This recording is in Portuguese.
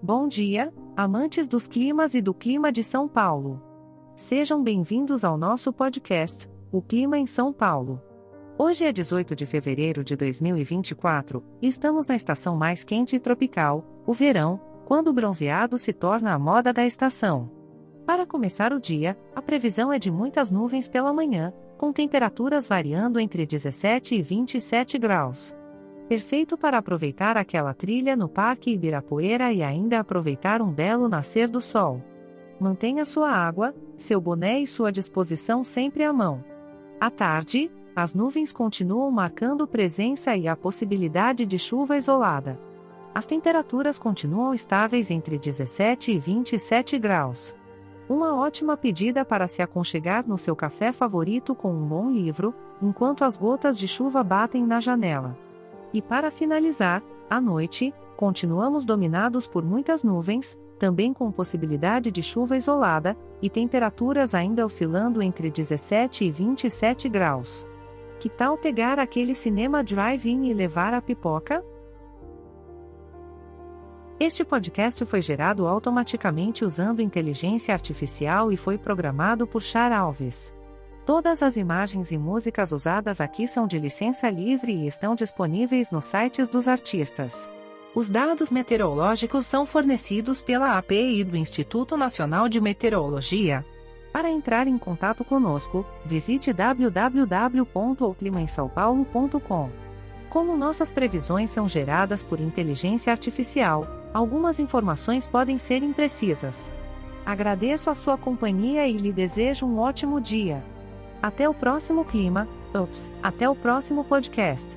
Bom dia, amantes dos climas e do clima de São Paulo. Sejam bem-vindos ao nosso podcast, O Clima em São Paulo. Hoje é 18 de fevereiro de 2024 e estamos na estação mais quente e tropical, o verão, quando o bronzeado se torna a moda da estação. Para começar o dia, a previsão é de muitas nuvens pela manhã, com temperaturas variando entre 17 e 27 graus perfeito para aproveitar aquela trilha no Parque Ibirapuera e ainda aproveitar um belo nascer do sol. Mantenha sua água, seu boné e sua disposição sempre à mão. À tarde, as nuvens continuam marcando presença e a possibilidade de chuva isolada. As temperaturas continuam estáveis entre 17 e 27 graus. Uma ótima pedida para se aconchegar no seu café favorito com um bom livro, enquanto as gotas de chuva batem na janela. E para finalizar, à noite, continuamos dominados por muitas nuvens, também com possibilidade de chuva isolada, e temperaturas ainda oscilando entre 17 e 27 graus. Que tal pegar aquele cinema drive-in e levar a pipoca? Este podcast foi gerado automaticamente usando inteligência artificial e foi programado por Char Alves. Todas as imagens e músicas usadas aqui são de licença livre e estão disponíveis nos sites dos artistas. Os dados meteorológicos são fornecidos pela API do Instituto Nacional de Meteorologia. Para entrar em contato conosco, visite www.oclimaemsaopaulo.com. Como nossas previsões são geradas por inteligência artificial, algumas informações podem ser imprecisas. Agradeço a sua companhia e lhe desejo um ótimo dia. Até o próximo clima, ups, até o próximo podcast.